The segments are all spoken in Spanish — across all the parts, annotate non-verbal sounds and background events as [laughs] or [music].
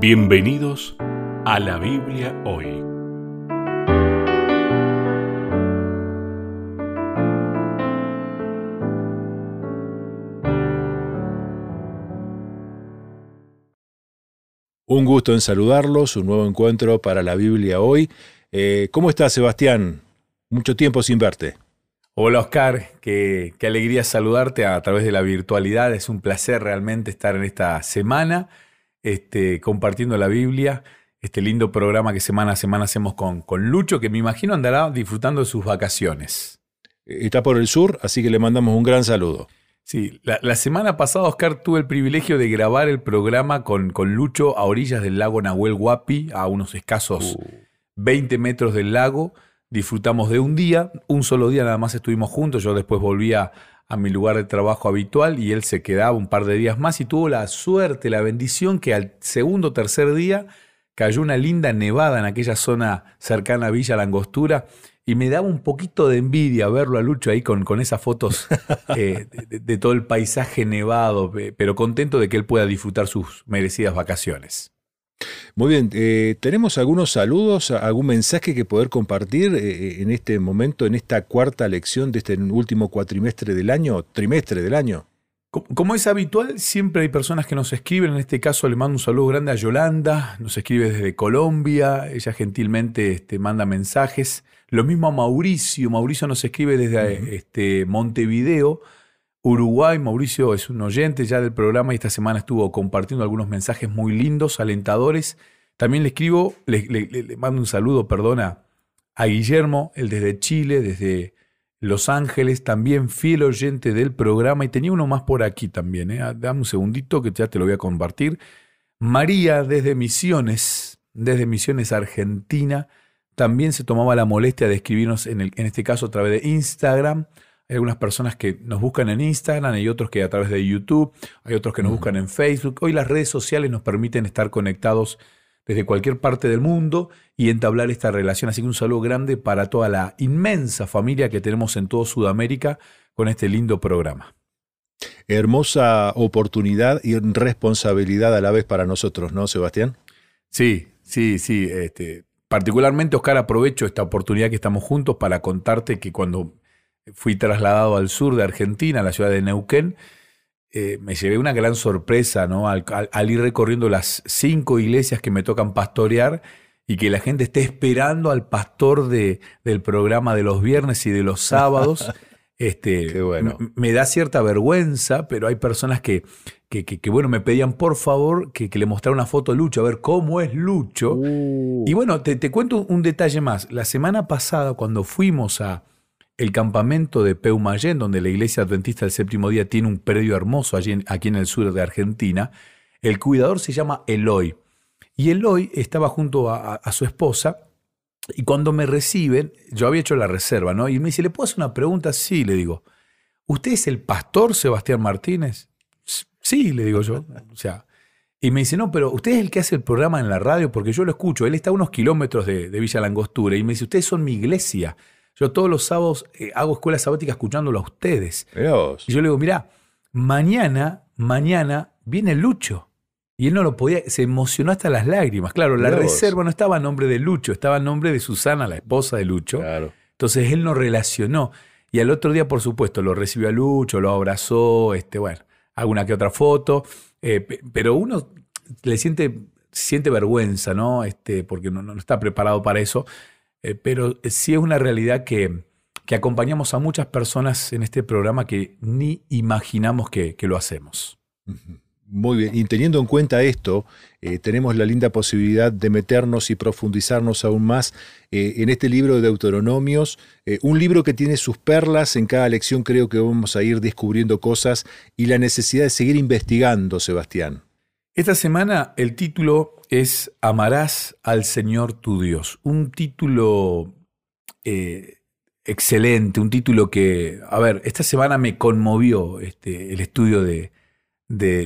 Bienvenidos a la Biblia hoy. Un gusto en saludarlos, un nuevo encuentro para la Biblia hoy. Eh, ¿Cómo estás, Sebastián? Mucho tiempo sin verte. Hola Oscar, qué, qué alegría saludarte a través de la virtualidad. Es un placer realmente estar en esta semana este, compartiendo la Biblia, este lindo programa que semana a semana hacemos con, con Lucho, que me imagino andará disfrutando de sus vacaciones. Está por el sur, así que le mandamos un gran saludo. Sí, la, semana pasada, Oscar, tuve el privilegio de grabar el programa con, con Lucho a orillas del lago Nahuel Huapi, a unos escasos 20 uh. metros del lago. Disfrutamos de un día, un solo día nada más estuvimos juntos. Yo después volví a, mi lugar de trabajo habitual y él se quedaba un par de días más y tuvo la suerte, la bendición que al segundo o tercer día cayó una linda nevada en aquella zona cercana a Villa Langostura y me daba un poquito de envidia verlo a Lucho ahí con, con esas fotos [laughs] eh, de, todo el paisaje nevado, pero contento de que él pueda disfrutar sus merecidas vacaciones. Muy bien, eh, ¿tenemos algunos saludos, algún mensaje que poder compartir eh, en este momento, en esta cuarta lección de este último cuatrimestre del año, trimestre del año? Como es habitual, siempre hay personas que nos escriben. En este caso le mando un saludo grande a Yolanda, nos escribe desde Colombia, ella gentilmente este, manda mensajes. Lo mismo a Mauricio, Mauricio nos escribe desde este, Montevideo. Uruguay. Mauricio es un oyente ya del programa y esta semana estuvo compartiendo algunos mensajes muy lindos, alentadores. También le escribo, le, mando un saludo, perdona, a Guillermo, el desde Chile, desde Los Ángeles, también fiel oyente del programa. Y tenía uno más por aquí también, ¿eh? dame un segundito que ya te lo voy a compartir. María, desde Misiones, desde Misiones Argentina, también se tomaba la molestia de escribirnos, en este caso a través de Instagram. Hay algunas personas que nos buscan en Instagram, hay otros que a través de YouTube, hay otros que nos buscan en Facebook. Hoy las redes sociales nos permiten estar conectados desde cualquier parte del mundo y entablar esta relación. Así que un saludo grande para toda la inmensa familia que tenemos en toda Sudamérica con este lindo programa. Hermosa oportunidad y responsabilidad a la vez para nosotros, ¿no, Sebastián? Sí, sí, sí. Este, particularmente, Oscar, aprovecho esta oportunidad que estamos juntos para contarte que cuando fui trasladado al sur de Argentina, a la ciudad de Neuquén, eh, me llevé una gran sorpresa ¿no? Al, ir recorriendo las cinco iglesias que me tocan pastorear y que la gente esté esperando al pastor de, del programa de los viernes y de los sábados. [laughs] Este, bueno. Me da cierta vergüenza, pero hay personas que, que, bueno, me pedían por favor que, le mostrara una foto a Lucho, a ver cómo es Lucho. Uh. Y bueno, te, te, cuento un detalle más. La semana pasada, cuando fuimos a, el campamento de Peumayén, donde la iglesia adventista del séptimo día tiene un predio hermoso allí aquí en el sur de Argentina, el cuidador se llama Eloy. Y Eloy estaba junto a, su esposa y cuando me reciben, yo había hecho la reserva, ¿no? Y me dice, ¿le puedo hacer una pregunta? Sí, le digo. ¿Usted es el pastor Sebastián Martínez? Sí, le digo yo. O sea, y me dice, no, pero usted es el que hace el programa en la radio porque yo lo escucho. Él está a unos kilómetros de, de Villa Langostura y me dice, ustedes son mi iglesia. Yo todos los sábados eh, hago escuela sabática escuchándolo a ustedes. Y yo le digo, mira, mañana, mañana viene Lucho. Y él no lo podía, se emocionó hasta las lágrimas. Claro, la reserva no estaba a nombre de Lucho, estaba a nombre de Susana, la esposa de Lucho. Claro. Entonces él no relacionó. Y al otro día, por supuesto, lo recibió a Lucho, lo abrazó, este, bueno, alguna que otra foto. Eh, pero uno le siente, siente vergüenza, ¿no? Este, porque no, no está preparado para eso. Eh, pero sí es una realidad que, acompañamos a muchas personas en este programa que ni imaginamos que, lo hacemos. Muy bien, y teniendo en cuenta esto, eh, tenemos la linda posibilidad de meternos y profundizarnos aún más eh, en este libro de Deuteronomios, un libro que tiene sus perlas, en cada lección creo que vamos a ir descubriendo cosas y la necesidad de seguir investigando, Sebastián. Esta semana el título es Amarás al Señor tu Dios. Un título eh, excelente, un título que, a ver, esta semana me conmovió este, el estudio de,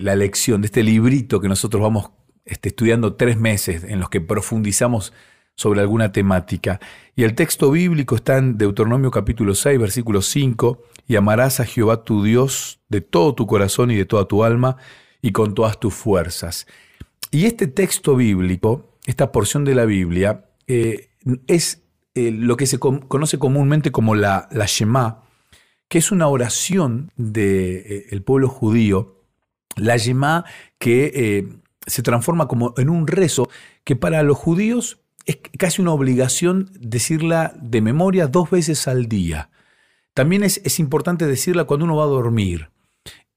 la lección, de este librito que nosotros vamos este, estudiando tres meses, en los que profundizamos sobre alguna temática. Y el texto bíblico está en Deuteronomio capítulo 6, versículo 5, y amarás a Jehová tu Dios de todo tu corazón y de toda tu alma y con todas tus fuerzas. Y este texto bíblico, esta porción de la Biblia, eh, es eh, lo que se conoce comúnmente como la, la Shema, que es una oración del de, pueblo judío, la Shema que se transforma como en un rezo que para los judíos es casi una obligación decirla de memoria dos veces al día. También es, importante decirla cuando uno va a dormir.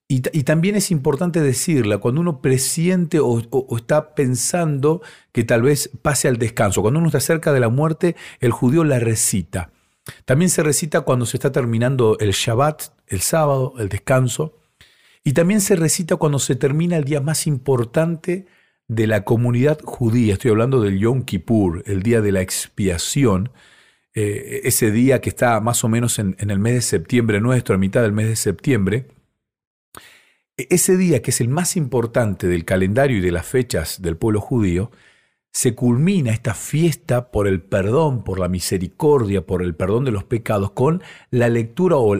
Y, también es importante decirla cuando uno presiente o, está pensando que tal vez pase al descanso. Cuando uno está cerca de la muerte, el judío la recita. También se recita cuando se está terminando el Shabbat, el sábado, el descanso. Y también se recita cuando se termina el día más importante de la comunidad judía. Estoy hablando del Yom Kippur, el día de la expiación. Eh, ese día que está más o menos en, el mes de septiembre nuestro, a mitad del mes de septiembre. E, ese día, que es el más importante del calendario y de las fechas del pueblo judío, se culmina esta fiesta por el perdón, por la misericordia, por el perdón de los pecados, con la lectura o,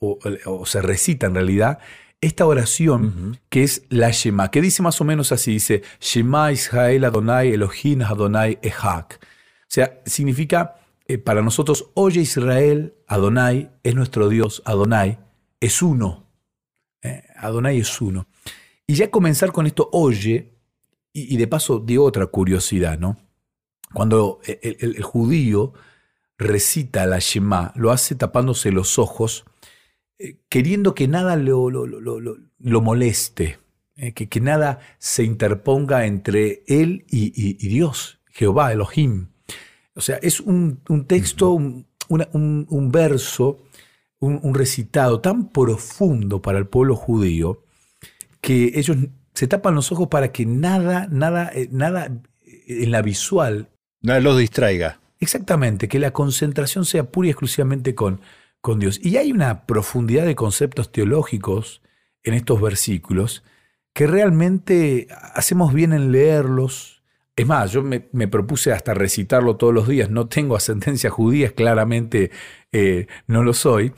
o se recita en realidad esta oración que es la Shema, que dice más o menos así, dice Shema Israel Adonai Elohim Adonai Ehak. O sea, significa eh, para nosotros, oye Israel, Adonai es nuestro Dios, Adonai es uno. Eh, Adonai es uno. Y ya comenzar con esto, oye, y, de paso de otra curiosidad, ¿no? Cuando el judío recita la Shema, lo hace tapándose los ojos eh, queriendo que nada lo, lo, moleste, eh, que, que, nada se interponga entre él y, Dios, Jehová, Elohim. O sea, es un, texto, un, verso, un, recitado tan profundo para el pueblo judío que ellos se tapan los ojos para que nada, nada, eh, nada en la visual. Nada los distraiga. Exactamente, que la concentración sea pura y exclusivamente con, con Dios. Y hay una profundidad de conceptos teológicos en estos versículos que realmente hacemos bien en leerlos. Es más, yo me, propuse hasta recitarlo todos los días. No tengo ascendencia judía, claramente eh, no lo soy.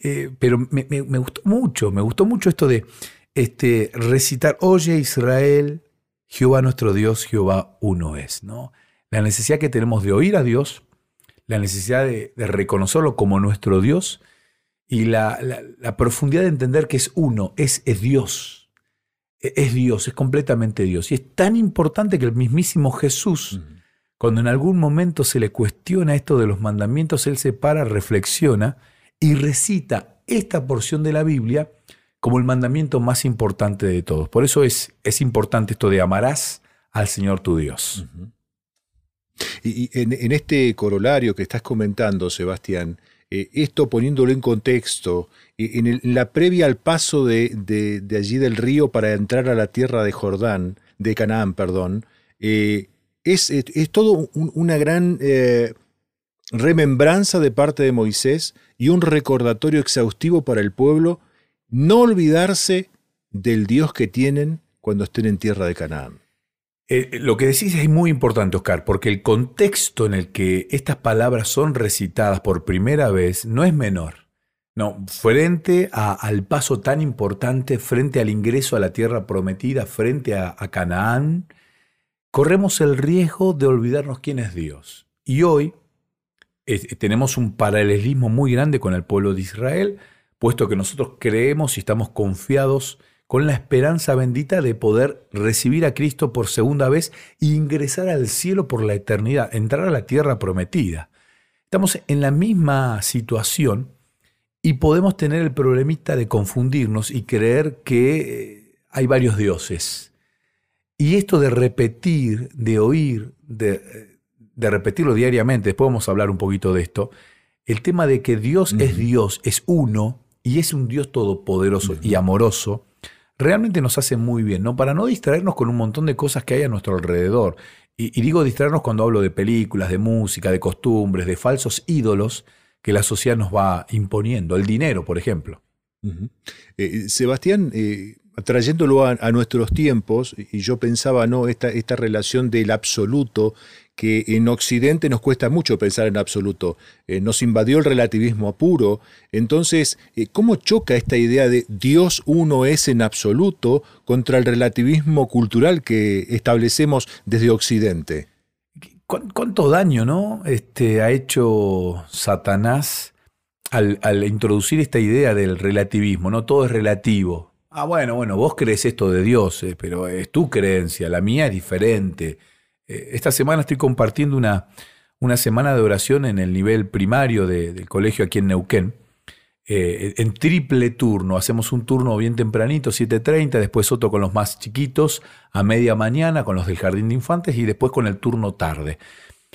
Eh, pero me, gustó mucho, me gustó mucho esto de este, recitar, oye Israel, Jehová nuestro Dios, Jehová uno es. ¿no? La necesidad que tenemos de oír a Dios, la necesidad de, reconocerlo como nuestro Dios y la, profundidad de entender que es uno, es, Dios. E, es Dios, es completamente Dios. Y es tan importante que el mismísimo Jesús, cuando en algún momento se le cuestiona esto de los mandamientos, él se para, reflexiona y recita esta porción de la Biblia como el mandamiento más importante de todos. Por eso es, es importante esto de amarás al Señor tu Dios. Y, en, este corolario que estás comentando, Sebastián, eh, esto poniéndolo en contexto, eh, en, la previa al paso de, allí del río para entrar a la tierra de Jordán, de Canaán, perdón, eh, es, es, todo una gran remembranza de parte de Moisés y un recordatorio exhaustivo para el pueblo, no olvidarse del Dios que tienen cuando estén en tierra de Canaán. Eh, lo que decís es muy importante, Oscar, porque el contexto en el que estas palabras son recitadas por primera vez no es menor. No, frente al paso tan importante, frente al ingreso a la tierra prometida, frente a, Canaán, corremos el riesgo de olvidarnos quién es Dios. Y hoy eh, tenemos un paralelismo muy grande con el pueblo de Israel, puesto que nosotros creemos y estamos confiados con la esperanza bendita de poder recibir a Cristo por segunda vez e ingresar al cielo por la eternidad, entrar a la tierra prometida. Estamos en la misma situación y podemos tener el problemita de confundirnos y creer que eh, hay varios dioses. Y esto de repetir, de oír, de, repetirlo diariamente, después vamos a hablar un poquito de esto, el tema de que Dios es Dios, es uno y es un Dios todopoderoso y amoroso, realmente nos hace muy bien, ¿no? Para no distraernos con un montón de cosas que hay a nuestro alrededor. Y, digo distraernos cuando hablo de películas, de música, de costumbres, de falsos ídolos que la sociedad nos va imponiendo. El dinero, por ejemplo. Eh, Sebastián, eh, trayéndolo a, nuestros tiempos, y yo pensaba, ¿no? Esta, esta relación del absoluto que en Occidente nos cuesta mucho pensar en absoluto. Eh, nos invadió el relativismo puro. Entonces, eh, ¿cómo choca esta idea de Dios uno es en absoluto contra el relativismo cultural que establecemos desde Occidente? ¿Cuánto daño ¿no? este, ha hecho Satanás al, al introducir esta idea del relativismo? No todo es relativo. Ah, bueno, bueno, vos crees esto de Dios, eh, pero es tu creencia, la mía es diferente. Eh, esta semana estoy compartiendo una, una, semana de oración en el nivel primario del colegio aquí en Neuquén. Eh, en triple turno, hacemos un turno bien tempranito, 7.30, después otro con los más chiquitos, a media mañana con los del jardín de infantes y después con el turno tarde.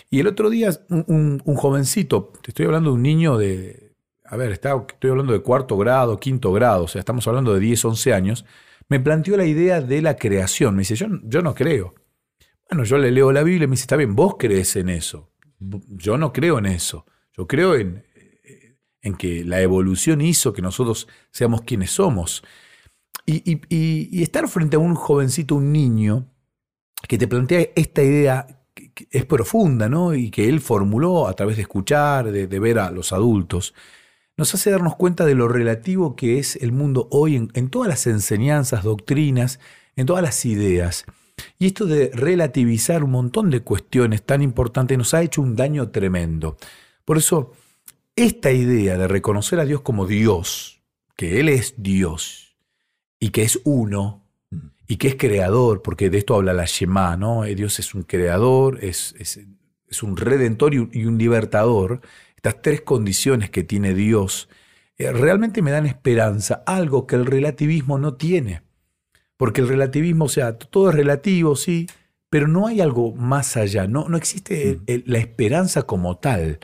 Y el otro día un, un jovencito, te estoy hablando de un niño de a ver, estoy hablando de cuarto grado, quinto grado, o sea, estamos hablando de 10, 11 años, me planteó la idea de la creación. Me dice, yo, no creo. Bueno, yo le leo la Biblia y me dice, está bien, vos crees en eso. Yo no creo en eso. Yo creo en, en que la evolución hizo que nosotros seamos quienes somos. Y, estar frente a un jovencito, un niño, que te plantea esta idea que es profunda, ¿no? Y que él formuló a través de escuchar, de ver a los adultos nos hace darnos cuenta de lo relativo que es el mundo hoy en, todas las enseñanzas, doctrinas, en todas las ideas. Y esto de relativizar un montón de cuestiones tan importantes nos ha hecho un daño tremendo. Por eso, esta idea de reconocer a Dios como Dios, que Él es Dios y que es uno y que es creador, porque de esto habla la Shema, ¿no? Eh, Dios es un creador, es, es, un redentor y un libertador estas tres condiciones que tiene Dios, eh, realmente me dan esperanza, algo que el relativismo no tiene. Porque el relativismo, o sea, todo es relativo, sí, pero no hay algo más allá, no, no existe mm. la esperanza como tal.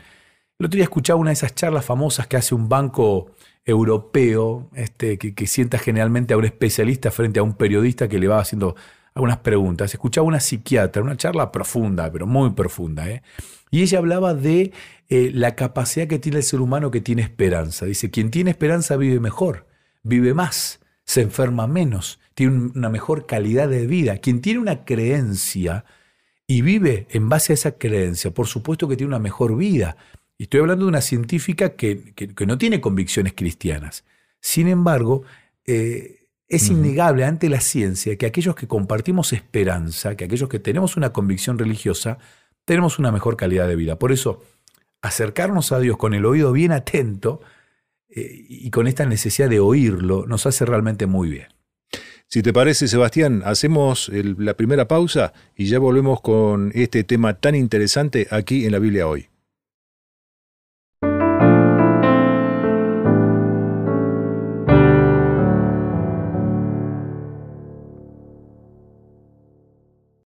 El otro día escuchaba una de esas charlas famosas que hace un banco europeo, este, que, que sienta generalmente a un especialista frente a un periodista que le va haciendo algunas preguntas. Escuchaba una psiquiatra, una charla profunda, pero muy profunda, ¿eh? y ella hablaba de eh, la capacidad que tiene el ser humano que tiene esperanza. Dice, quien tiene esperanza vive mejor, vive más, se enferma menos, tiene una mejor calidad de vida. Quien tiene una creencia y vive en base a esa creencia, por supuesto que tiene una mejor vida. Y estoy hablando de una científica que, no tiene convicciones cristianas. Sin embargo, eh, es innegable ante la ciencia que aquellos que compartimos esperanza, que aquellos que tenemos una convicción religiosa, tenemos una mejor calidad de vida. Por eso, acercarnos a Dios con el oído bien atento eh, y con esta necesidad de oírlo nos hace realmente muy bien. Si te parece, Sebastián, hacemos la primera pausa y ya volvemos con este tema tan interesante aquí en la Biblia hoy.